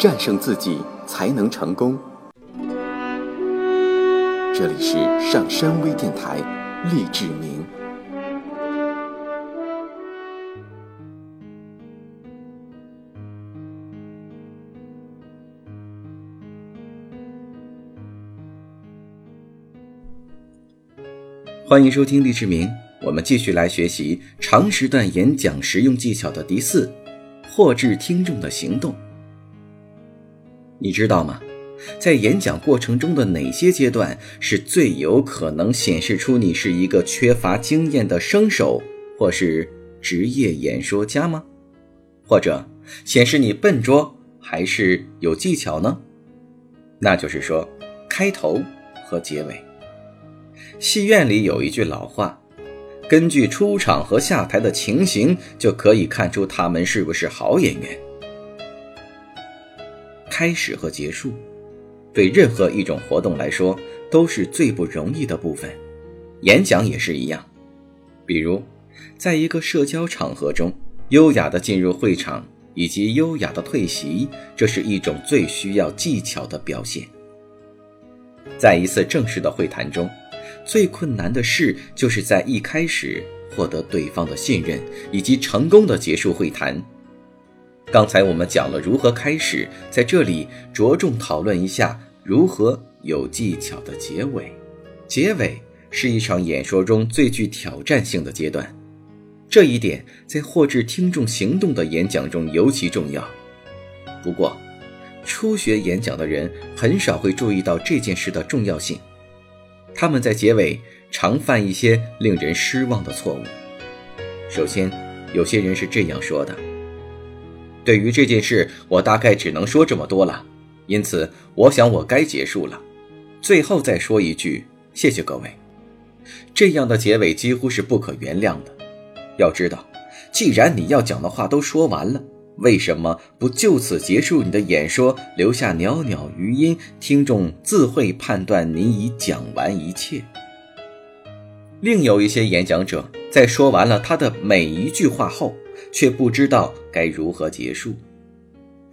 战胜自己才能成功。这里是上山微电台，励志明。欢迎收听励志明，我们继续来学习长时段演讲实用技巧的第四，获致听众的行动。你知道吗？在演讲过程中的哪些阶段是最有可能显示出你是一个缺乏经验的生手，或是职业演说家吗？或者显示你笨拙还是有技巧呢？那就是说，开头和结尾。戏院里有一句老话，根据出场和下台的情形，就可以看出他们是不是好演员。开始和结束。对任何一种活动来说，都是最不容易的部分，演讲也是一样。比如，在一个社交场合中，优雅的进入会场以及优雅的退席，这是一种最需要技巧的表现。在一次正式的会谈中，最困难的事就是在一开始获得对方的信任，以及成功的结束会谈。刚才我们讲了如何开始，在这里着重讨论一下如何有技巧的结尾。结尾是一场演说中最具挑战性的阶段，这一点在获致听众行动的演讲中尤其重要。不过，初学演讲的人很少会注意到这件事的重要性，他们在结尾常犯一些令人失望的错误。首先，有些人是这样说的。对于这件事，我大概只能说这么多了，因此我想我该结束了。最后再说一句，谢谢各位。这样的结尾几乎是不可原谅的。要知道，既然你要讲的话都说完了，为什么不就此结束你的演说，留下袅袅余音，听众自会判断你已讲完一切？另有一些演讲者在说完了他的每一句话后。却不知道该如何结束，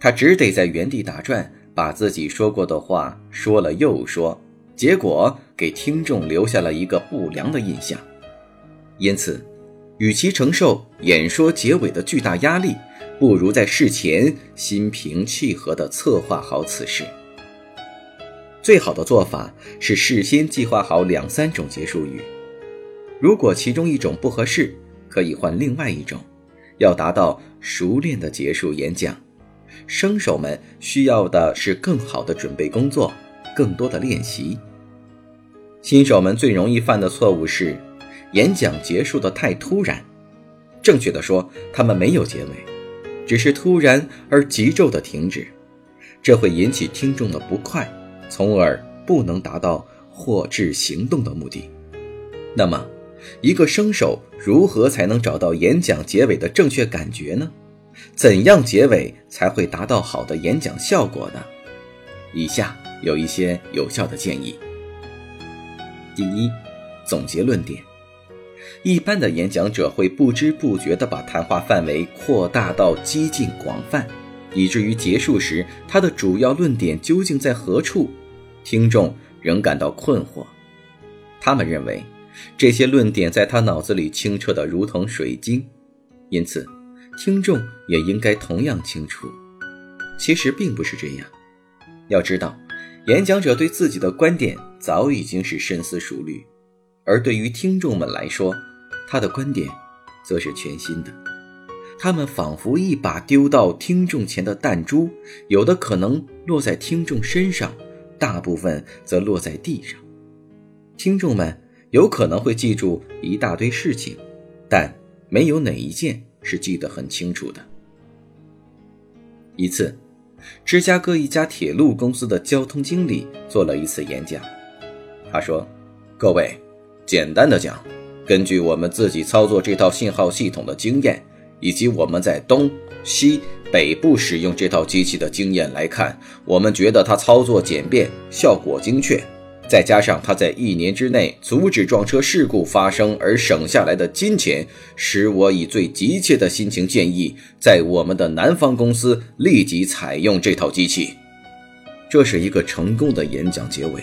他只得在原地打转，把自己说过的话说了又说，结果给听众留下了一个不良的印象。因此，与其承受演说结尾的巨大压力，不如在事前心平气和地策划好此事。最好的做法是事先计划好两三种结束语，如果其中一种不合适，可以换另外一种。要达到熟练的结束演讲，生手们需要的是更好的准备工作，更多的练习。新手们最容易犯的错误是，演讲结束的太突然。正确的说，他们没有结尾，只是突然而急骤的停止，这会引起听众的不快，从而不能达到获致行动的目的。那么。一个生手如何才能找到演讲结尾的正确感觉呢？怎样结尾才会达到好的演讲效果呢？以下有一些有效的建议。第一，总结论点。一般的演讲者会不知不觉地把谈话范围扩大到激进广泛，以至于结束时他的主要论点究竟在何处，听众仍感到困惑。他们认为。这些论点在他脑子里清澈的如同水晶，因此，听众也应该同样清楚。其实并不是这样。要知道，演讲者对自己的观点早已经是深思熟虑，而对于听众们来说，他的观点则是全新的。他们仿佛一把丢到听众前的弹珠，有的可能落在听众身上，大部分则落在地上。听众们。有可能会记住一大堆事情，但没有哪一件是记得很清楚的。一次，芝加哥一家铁路公司的交通经理做了一次演讲。他说：“各位，简单的讲，根据我们自己操作这套信号系统的经验，以及我们在东西北部使用这套机器的经验来看，我们觉得它操作简便，效果精确。”再加上他在一年之内阻止撞车事故发生而省下来的金钱，使我以最急切的心情建议，在我们的南方公司立即采用这套机器。这是一个成功的演讲结尾，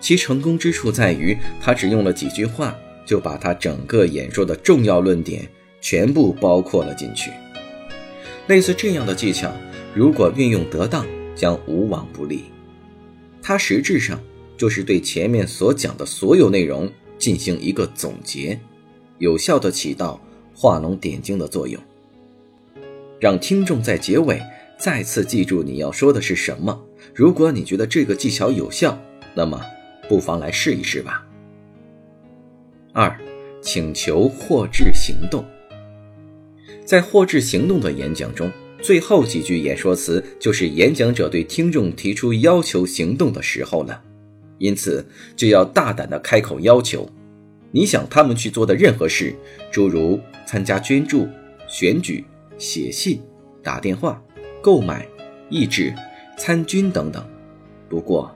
其成功之处在于他只用了几句话，就把他整个演说的重要论点全部包括了进去。类似这样的技巧，如果运用得当，将无往不利。它实质上。就是对前面所讲的所有内容进行一个总结，有效的起到画龙点睛的作用，让听众在结尾再次记住你要说的是什么。如果你觉得这个技巧有效，那么不妨来试一试吧。二，请求获致行动。在获致行动的演讲中，最后几句演说词就是演讲者对听众提出要求行动的时候了。因此，就要大胆地开口要求，你想他们去做的任何事，诸如参加捐助、选举、写信、打电话、购买、议制、参军等等。不过，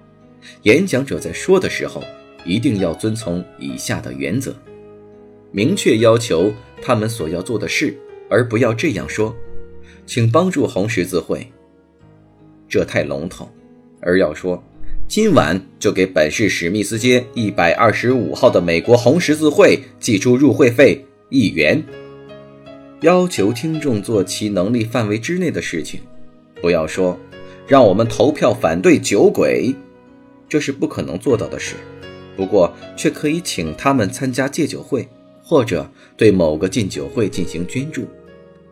演讲者在说的时候，一定要遵从以下的原则：明确要求他们所要做的事，而不要这样说：“请帮助红十字会。”这太笼统，而要说。今晚就给本市史密斯街一百二十五号的美国红十字会寄出入会费一元。要求听众做其能力范围之内的事情，不要说让我们投票反对酒鬼，这是不可能做到的事。不过却可以请他们参加戒酒会，或者对某个禁酒会进行捐助。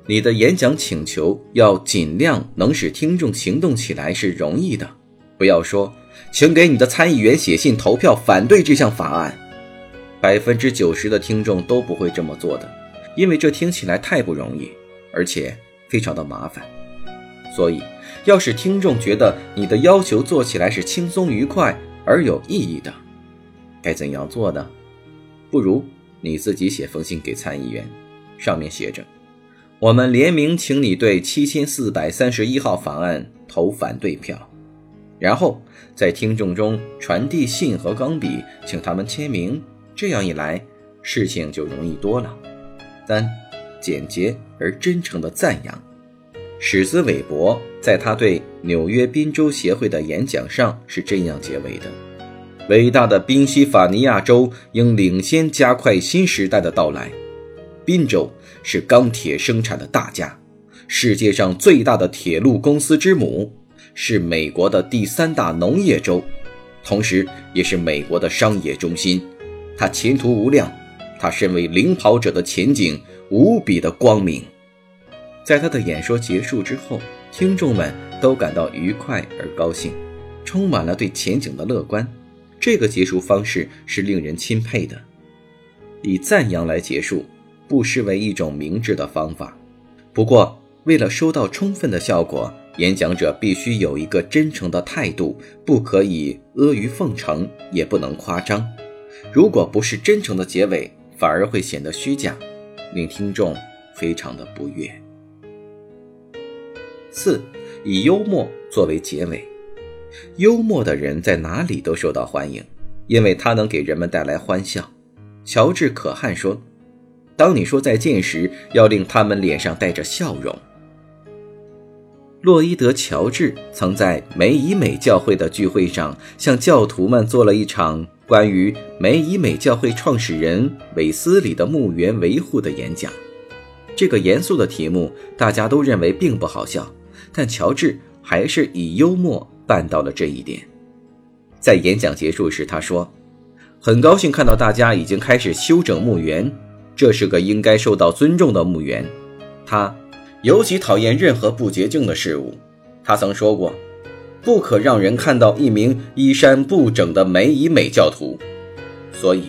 你的演讲请求要尽量能使听众行动起来是容易的，不要说。请给你的参议员写信投票反对这项法案。百分之九十的听众都不会这么做的，因为这听起来太不容易，而且非常的麻烦。所以，要是听众觉得你的要求做起来是轻松愉快而有意义的，该怎样做呢？不如你自己写封信给参议员，上面写着：“我们联名请你对七千四百三十一号法案投反对票。”然后在听众中传递信和钢笔，请他们签名。这样一来，事情就容易多了。三，简洁而真诚的赞扬。史兹韦伯在他对纽约宾州协会的演讲上是这样结尾的：“伟大的宾夕法尼亚州应领先加快新时代的到来。宾州是钢铁生产的大家，世界上最大的铁路公司之母。”是美国的第三大农业州，同时也是美国的商业中心。它前途无量，它身为领跑者的前景无比的光明。在他的演说结束之后，听众们都感到愉快而高兴，充满了对前景的乐观。这个结束方式是令人钦佩的。以赞扬来结束，不失为一种明智的方法。不过，为了收到充分的效果。演讲者必须有一个真诚的态度，不可以阿谀奉承，也不能夸张。如果不是真诚的结尾，反而会显得虚假，令听众非常的不悦。四，以幽默作为结尾。幽默的人在哪里都受到欢迎，因为他能给人们带来欢笑。乔治·可汗说：“当你说再见时，要令他们脸上带着笑容。”洛伊德·乔治曾在梅以美教会的聚会上向教徒们做了一场关于梅以美教会创始人韦斯里的墓园维护的演讲。这个严肃的题目大家都认为并不好笑，但乔治还是以幽默办到了这一点。在演讲结束时，他说：“很高兴看到大家已经开始修整墓园，这是个应该受到尊重的墓园。”他。尤其讨厌任何不洁净的事物，他曾说过：“不可让人看到一名衣衫不整的梅以美教徒。”所以，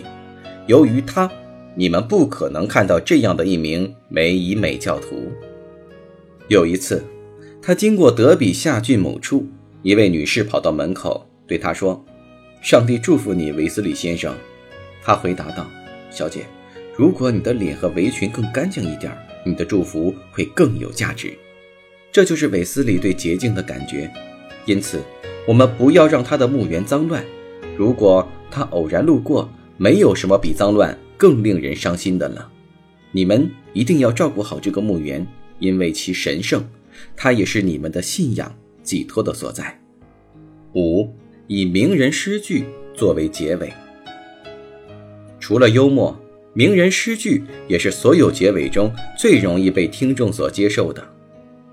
由于他，你们不可能看到这样的一名梅以美教徒。有一次，他经过德比夏郡某处，一位女士跑到门口对他说：“上帝祝福你，维斯里先生。”他回答道：“小姐，如果你的脸和围裙更干净一点。”你的祝福会更有价值，这就是韦斯理对洁净的感觉。因此，我们不要让他的墓园脏乱。如果他偶然路过，没有什么比脏乱更令人伤心的了。你们一定要照顾好这个墓园，因为其神圣，它也是你们的信仰寄托的所在。五，以名人诗句作为结尾。除了幽默，名人诗句也是所有结尾中最容易被听众所接受的。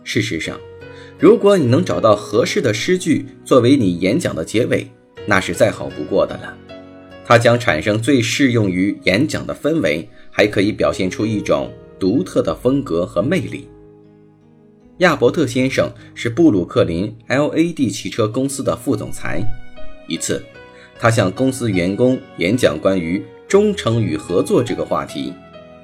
事实上，如果你能找到合适的诗句作为你演讲的结尾，那是再好不过的了。它将产生最适用于演讲的氛围，还可以表现出一种独特的风格和魅力。亚伯特先生是布鲁克林 L.A.D 汽车公司的副总裁。一次，他向公司员工演讲关于忠诚与合作这个话题，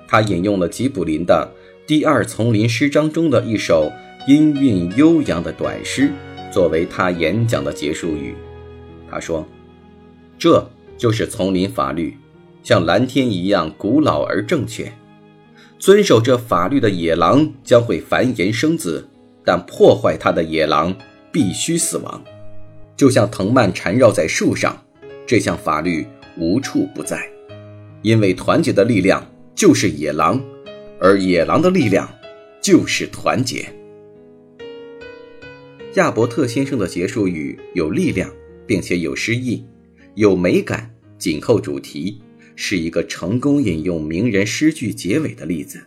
他引用了吉卜林的《第二丛林诗章》中的一首音韵悠扬的短诗，作为他演讲的结束语。他说：“这。”就是丛林法律，像蓝天一样古老而正确。遵守这法律的野狼将会繁衍生子，但破坏它的野狼必须死亡。就像藤蔓缠绕在树上，这项法律无处不在。因为团结的力量就是野狼，而野狼的力量就是团结。亚伯特先生的结束语有力量，并且有诗意。有美感，紧扣主题，是一个成功引用名人诗句结尾的例子。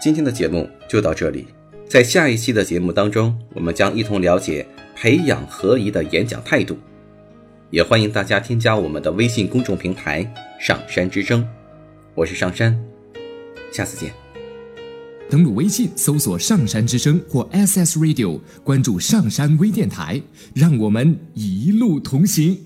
今天的节目就到这里，在下一期的节目当中，我们将一同了解培养合宜的演讲态度。也欢迎大家添加我们的微信公众平台“上山之声”，我是上山，下次见。登录微信搜索“上山之声”或 SS Radio，关注上山微电台，让我们一路同行。